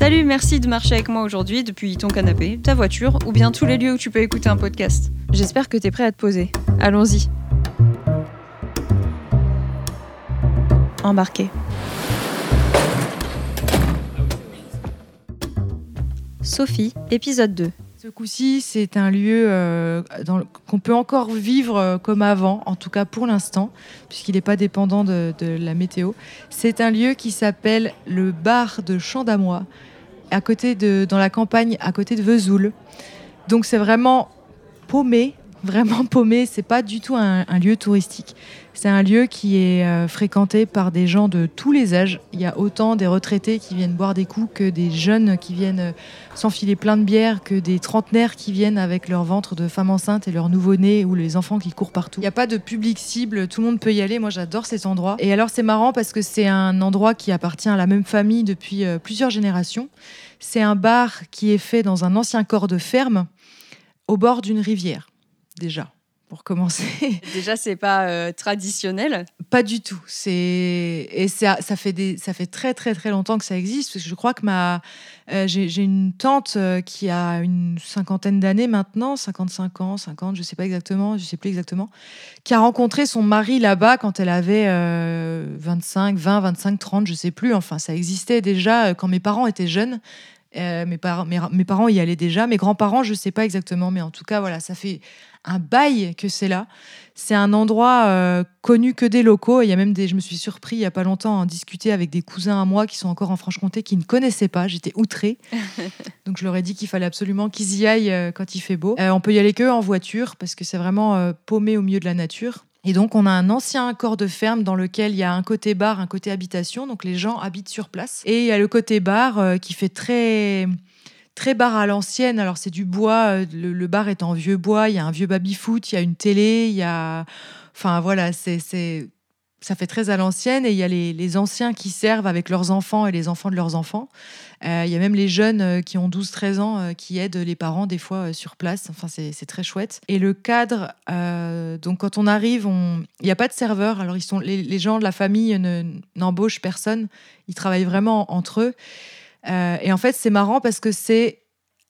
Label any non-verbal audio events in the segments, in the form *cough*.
Salut, merci de marcher avec moi aujourd'hui depuis ton canapé, ta voiture ou bien tous les lieux où tu peux écouter un podcast. J'espère que t'es prêt à te poser. Allons-y. Embarqué. Sophie, épisode 2. Ce coup-ci, c'est un lieu euh, qu'on peut encore vivre euh, comme avant, en tout cas pour l'instant, puisqu'il n'est pas dépendant de, de la météo. C'est un lieu qui s'appelle le bar de Champ d'Amois, à côté de, dans la campagne, à côté de Vesoul. Donc c'est vraiment paumé, vraiment paumé. C'est pas du tout un, lieu touristique. C'est un lieu qui est euh, fréquenté par des gens de tous les âges. Il y a autant des retraités qui viennent boire des coups que des jeunes qui viennent euh, s'enfiler plein de bière, que des trentenaires qui viennent avec leur ventre de femme enceinte et leur nouveau-né ou les enfants qui courent partout. Il n'y a pas de public cible, tout le monde peut y aller. Moi, j'adore cet endroit. Et alors, c'est marrant parce que c'est un endroit qui appartient à la même famille depuis euh, plusieurs générations. C'est un bar qui est fait dans un ancien corps de ferme au bord d'une rivière, déjà, pour commencer. *laughs* Déjà, c'est pas euh, traditionnel. Pas du tout. C'est et ça, ça fait des, ça fait très très très longtemps que ça existe. Parce que je crois que ma, euh, j'ai une tante euh, qui a une cinquantaine d'années maintenant, 55 ans, 50, je sais pas exactement, je sais plus exactement, qui a rencontré son mari là-bas quand elle avait euh, 25, 20, 25, 30, je sais plus. Enfin, ça existait déjà quand mes parents étaient jeunes. Euh, mes, parents, mes, mes parents y allaient déjà. Mes grands-parents, je sais pas exactement, mais en tout cas, voilà, ça fait un bail que c'est là. C'est un endroit euh, connu que des locaux. Il y a même des, je me suis surpris il y a pas longtemps à en discuter avec des cousins à moi qui sont encore en Franche-Comté qui ne connaissaient pas. J'étais outrée. *laughs* Donc je leur ai dit qu'il fallait absolument qu'ils y aillent euh, quand il fait beau. Euh, on peut y aller que en voiture parce que c'est vraiment paumé au milieu de la nature. Et donc on a un ancien corps de ferme dans lequel il y a un côté bar, un côté habitation. Donc les gens habitent sur place. Et il y a le côté bar euh, qui fait très très bar à l'ancienne. Alors c'est du bois, euh, le, le bar est en vieux bois, il y a un vieux baby-foot, il y a une télé, il y a... Enfin voilà, c'est... Ça fait très à l'ancienne et il y a les, les anciens qui servent avec leurs enfants et les enfants de leurs enfants. Euh, il y a même les jeunes euh, qui ont 12-13 ans euh, qui aident les parents des fois sur place. Enfin, c'est très chouette. Et le cadre, donc quand on arrive, il n'y a pas de serveur. Alors ils sont, les, les gens de la famille ne- n'embauchent personne. Ils travaillent vraiment entre eux. Et en fait, c'est marrant parce que c'est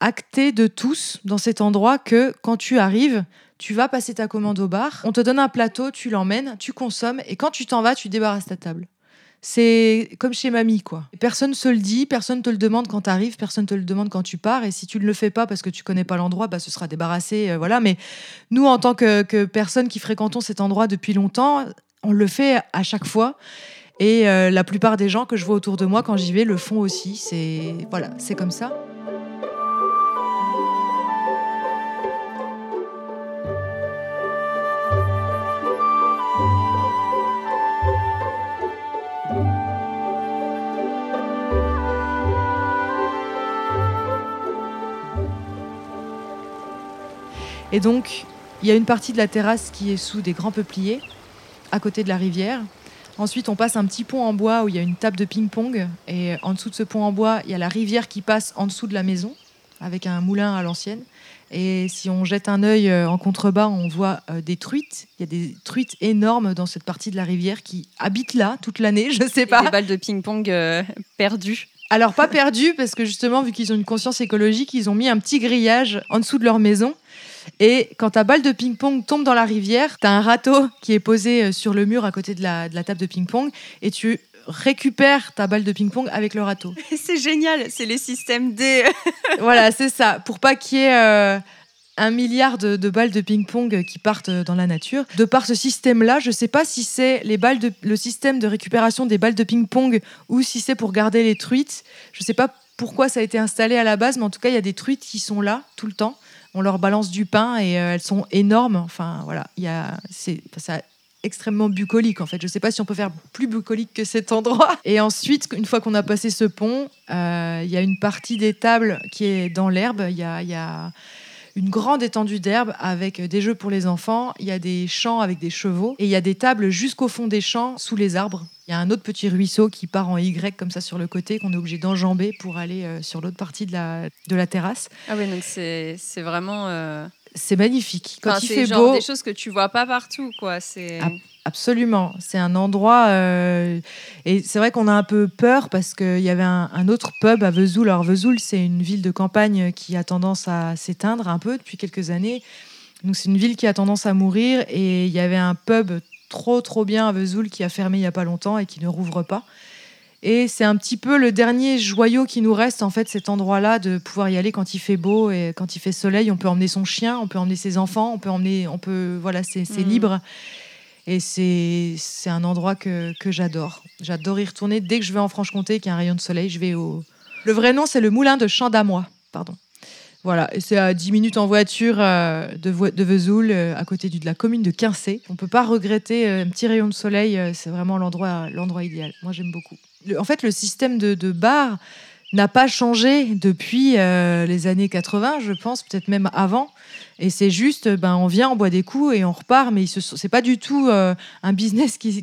acté de tous dans cet endroit que quand tu arrives, tu vas passer ta commande au bar, on te donne un plateau, tu l'emmènes, tu consommes, et quand tu t'en vas, tu débarrasses ta table. C'est comme chez mamie, quoi. Personne se le dit, personne te le demande quand tu arrives, personne te le demande quand tu pars, et si tu ne le fais pas parce que tu connais pas l'endroit, bah, ce sera débarrassé, euh, voilà. Mais nous, en tant que, que personnes qui fréquentons cet endroit depuis longtemps, on le fait à chaque fois. Et euh, la plupart des gens que je vois autour de moi quand j'y vais le font aussi. C'est voilà, c'est comme ça. Et donc, il y a une partie de la terrasse qui est sous des grands peupliers, à côté de la rivière. Ensuite, on passe un petit pont en bois où il y a une table de ping-pong. Et en dessous de ce pont en bois, il y a la rivière qui passe en dessous de la maison, avec un moulin à l'ancienne. Et si on jette un œil euh, en contrebas, on voit euh, des truites. Il y a des truites énormes dans cette partie de la rivière qui habitent là toute l'année, *laughs* je sais Et pas. des balles de ping-pong euh, perdues. Alors pas perdu parce que justement vu qu'ils ont une conscience écologique, ils ont mis un petit grillage en dessous de leur maison. Et quand ta balle de ping-pong tombe dans la rivière, tu as un râteau qui est posé euh, sur le mur à côté de la, de la table de ping-pong et tu récupères ta balle de ping-pong avec le râteau. *laughs* C'est génial, c'est les systèmes D. *laughs* voilà, c'est ça. Pour pas qu'il y ait euh, un milliard de, de balles de ping-pong qui partent dans la nature. De par ce système-là, je sais pas si c'est les balles de, le système de récupération des balles de ping-pong ou si c'est pour garder les truites. Je sais pas pourquoi ça a été installé à la base, mais en tout cas, il y a des truites qui sont là tout le temps. On leur balance du pain et euh, elles sont énormes. Enfin, voilà, il y a, c'est, ça extrêmement bucolique en fait. Je sais pas si on peut faire plus bucolique que cet endroit. Et ensuite, une fois qu'on a passé ce pont, euh, il y a une partie des tables qui est dans l'herbe. Il y a une grande étendue d'herbe avec des jeux pour les enfants. Il y a des champs avec des chevaux et il y a des tables jusqu'au fond des champs sous les arbres. Il y a un autre petit ruisseau qui part en Y comme ça sur le côté qu'on est obligé d'enjamber pour aller euh, sur l'autre partie de la, de la terrasse. Ah oui, donc c'est vraiment. euh, C'est magnifique. Quand enfin, il c'est fait genre beau, des choses que tu vois pas partout, quoi. C'est. Ah, Absolument. C'est un endroit. euh, et c'est vrai qu'on a un peu peur parce qu'il y avait un, un autre pub à Vesoul. Alors, Vesoul, c'est une ville de campagne qui a tendance à s'éteindre un peu depuis quelques années. Donc, c'est une ville qui a tendance à mourir. Et il y avait un pub trop, trop bien à Vesoul qui a fermé il n'y a pas longtemps et qui ne rouvre pas. Et c'est un petit peu le dernier joyau qui nous reste, en fait, cet endroit-là, de pouvoir y aller quand il fait beau et quand il fait soleil. On peut emmener son chien, on peut emmener ses enfants, on peut emmener. On peut, voilà, c'est Mhm. libre. Et c'est un endroit que, que j'adore. J'adore y retourner. Dès que je vais en Franche-Comté, qu'il y a un rayon de soleil, je vais au. Le vrai nom, c'est le Moulin de Champ-d'Amois. Pardon. Voilà, c'est à 10 minutes en voiture euh, de, Vesoul, euh, à côté de la commune de Quincé. On peut pas regretter euh, un petit rayon de soleil, c'est vraiment l'endroit idéal. Moi, j'aime beaucoup. En fait, le système de, de bar n'a pas changé depuis euh, les années 80, je pense, peut-être même avant. Et c'est juste, ben, on vient, on boit des coups et on repart, mais sont- c'est pas du tout euh, un business qui,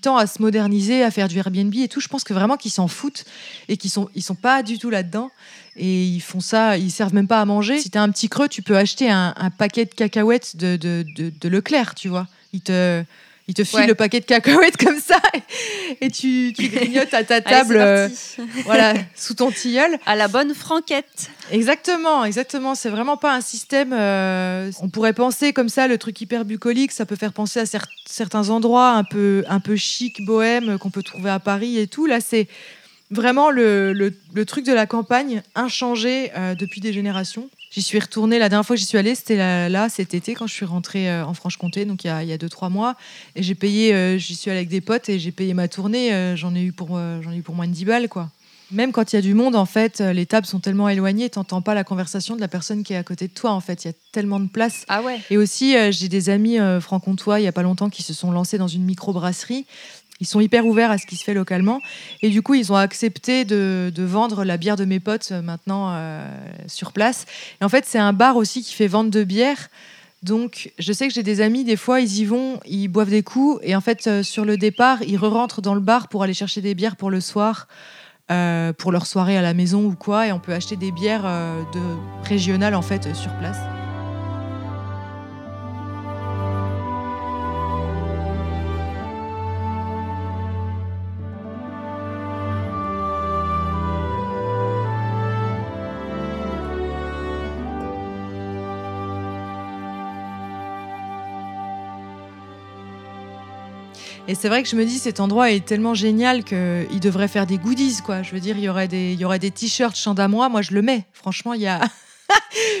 tend à se moderniser, à faire du Airbnb et tout. Je pense que vraiment qu'ils s'en foutent et qu'ils sont, ils sont pas du tout là-dedans. Et ils font ça, ils servent même pas à manger. Si tu as un petit creux, tu peux acheter un, paquet de cacahuètes de, de, de, Leclerc, tu vois. Ils te Ouais. le paquet de cacahuètes comme ça *laughs* et tu, tu grignotes à ta table, euh, *laughs* voilà, sous ton tilleul. À la bonne franquette. Exactement, exactement. C'est vraiment pas un système. euh, on pourrait penser comme ça, le truc hyper bucolique, ça peut faire penser à cer- certains endroits un peu, un peu chic, bohème, qu'on peut trouver à Paris et tout. Là, c'est vraiment le, le- le truc de la campagne, inchangé euh, depuis des générations. J'y suis retournée, la dernière fois que j'y suis allée, c'était là, là, cet été, quand je suis rentrée euh, en Franche-Comté, donc il y a, il y a deux, trois mois. Et j'ai payé, euh, j'y suis allée avec des potes et j'ai payé ma tournée. euh, j'en ai eu pour, j'en ai eu pour moins de 10 balles, quoi. Même quand il y a du monde, en fait, les tables sont tellement éloignées, t'entends pas la conversation de la personne qui est à côté de toi. En fait, il y a tellement de place. Ah ouais. Et aussi, j'ai des amis franc-comtois, il y a pas longtemps, qui se sont lancés dans une microbrasserie. Ils sont hyper ouverts à ce qui se fait localement. Et du coup, ils ont accepté de, vendre la bière de mes potes euh, maintenant euh, sur place. Et en fait, c'est un bar aussi qui fait vente de bière. Donc, je sais que j'ai des amis, des fois, ils y vont, ils boivent des coups. Et en fait, euh, sur le départ, ils re-rentrent dans le bar pour aller chercher des bières pour le soir, pour leur soirée à la maison ou quoi. Et on peut acheter des bières de régionales, en fait, sur place. Et c'est vrai que je me dis, cet endroit est tellement génial qu'il devrait faire des goodies, quoi. Je veux dire, il y aurait des, il y aurait des t-shirts chant d'amois. Moi, je le mets. Franchement, il y a.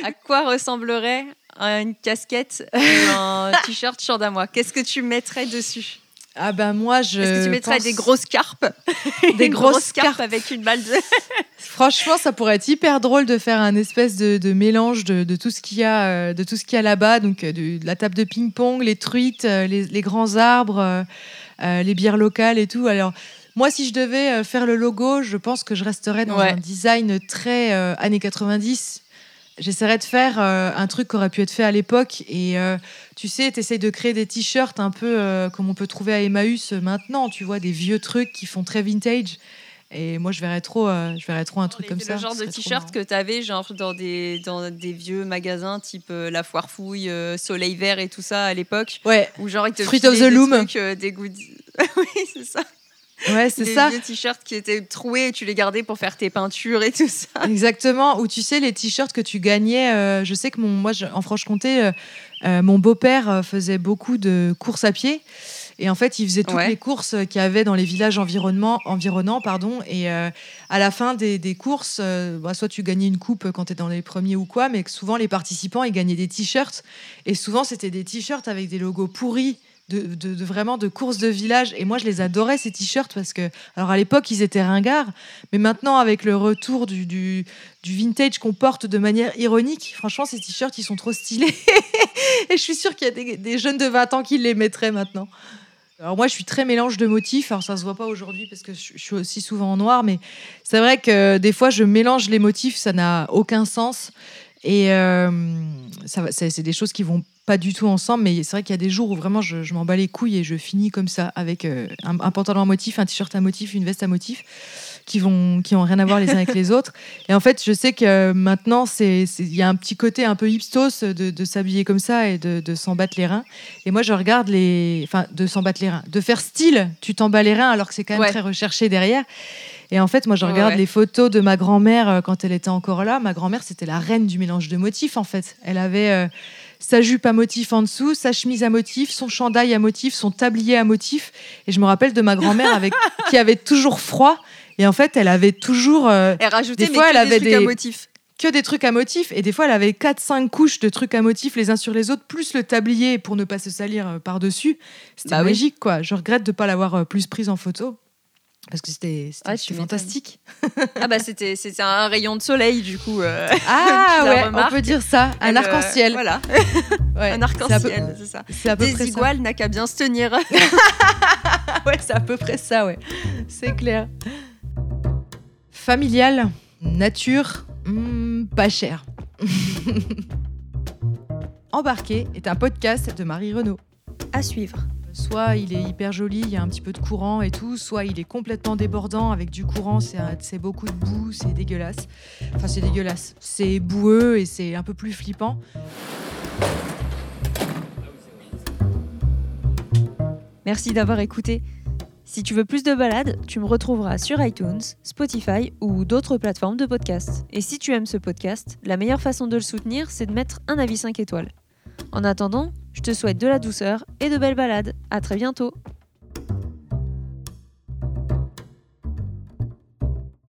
À quoi ressemblerait une casquette *laughs* un t-shirt chant d'amois Qu'est-ce que tu mettrais dessus? Ah ben moi, je. Est-ce que tu mettrais pense- des grosses carpes *laughs* Des grosses grosse carpe carpes. avec une balle de. *laughs* Franchement, ça pourrait être hyper drôle de faire un espèce de, de mélange de, de tout ce qu'il y a, euh, de tout ce qu'il y a là-bas. Donc, euh, de, de la table de ping-pong, les truites, euh, les, les grands arbres, euh, les bières locales et tout. Alors. Moi, si je devais faire le logo, je pense que je resterais dans Ouais. un design très euh, années 90. J'essaierais de faire euh, un truc qui aurait pu être fait à l'époque. Et euh, tu sais, tu essayes de créer des t-shirts un peu euh, comme on peut trouver à Emmaüs maintenant. Tu vois, des vieux trucs qui font très vintage. Et moi, je verrais trop, je verrais trop un truc Les- comme le ça. genre Ce de t-shirt que tu avais genre dans des, dans des vieux magasins type La Foire Fouille, Soleil Vert et tout ça à l'époque. Ouais, Où genre ils te Fruit of the des Loom. trucs, des *laughs* goodies. oui, c'est ça. Ouais, c'est ça. vieux t-shirts qui étaient troués et tu les gardais pour faire tes peintures et tout ça. Exactement. Ou tu sais, les t-shirts que tu gagnais. euh, je sais que mon, moi, je- en Franche-Comté, euh, euh, mon beau-père faisait beaucoup de courses à pied. Et en fait, il faisait toutes Ouais. les courses qu'il y avait dans les villages environnement, environnants. Pardon, et euh, à la fin des, des courses, euh, bah, soit tu gagnais une coupe quand tu es dans les premiers ou quoi, mais que souvent les participants, ils gagnaient des t-shirts. Et souvent, c'était des t-shirts avec des logos pourris. De, vraiment de courses de village et moi je les adorais ces t-shirts parce que alors à l'époque ils étaient ringards mais maintenant avec le retour du, du, vintage qu'on porte de manière ironique. Franchement, ces t-shirts, ils sont trop stylés. *laughs* et je suis sûre qu'il y a des, des jeunes de 20 ans qui les mettraient maintenant. Alors moi, je suis très mélange de motifs. Alors ça se voit pas aujourd'hui parce que je suis aussi souvent en noir, mais c'est vrai que des fois, je mélange les motifs. Ça n'a aucun sens. Et euh, ça c'est des choses qui vont pas du tout ensemble, mais c'est vrai qu'il y a des jours où vraiment je, je m'en bats les couilles et je finis comme ça avec euh, un, un pantalon à motif, un t-shirt à motif, une veste à motif. qui vont qui ont rien à voir les uns avec les autres. Et en fait, je sais que maintenant, c'est- il y a un petit côté un peu hipstos de, de s'habiller comme ça et de, de s'en battre les reins. Et moi, je regarde les, enfin, de s'en battre les reins, de faire style. Tu t'en bats les reins alors que c'est quand même Ouais. très recherché derrière. Et en fait, moi, je regarde ouais. les photos de ma grand-mère euh, quand elle était encore là. Ma grand-mère, c'était la reine du mélange de motifs, en fait. Elle avait euh, sa jupe à motif en dessous, sa chemise à motif, son chandail à motif, son tablier à motif. Et je me rappelle de ma grand-mère avec *laughs* qui avait toujours froid. Et en fait, elle avait toujours euh, Elle rajoutait Des fois, elle avait des trucs à que des trucs à motif. Et des fois, elle avait 4-5 couches de trucs à motif les uns sur les autres, plus le tablier pour ne pas se salir euh, par-dessus. C'était Bah oui. magique, quoi. Je regrette de ne pas l'avoir plus prise en photo. Parce que c'était Ah, fantastique. *laughs* Ah bah c'était un rayon de soleil du coup. euh, Ah *laughs* ouais, on peut dire ça. Un euh, arc-en-ciel. Voilà, *laughs* Ouais, un arc-en-ciel, c'est ça. C'est à peu près ça. n'a qu'à bien se tenir. Ouais, c'est à peu près ça, ouais. C'est clair. Familial, nature, hmm, pas cher. Embarqué est un podcast de Marie Renaud. à suivre. Soit il est hyper joli, il y a un petit peu de courant et tout, soit il est complètement débordant avec du courant, c'est beaucoup de boue, c'est dégueulasse. Enfin, c'est dégueulasse. C'est boueux et c'est un peu plus flippant. Merci d'avoir écouté. Si tu veux plus de balades, tu me retrouveras sur iTunes, Spotify ou d'autres plateformes de podcast. Et si tu aimes ce podcast, la meilleure façon de le soutenir, c'est de mettre un avis 5 étoiles. En attendant, je te souhaite de la douceur et de belles balades. À très bientôt.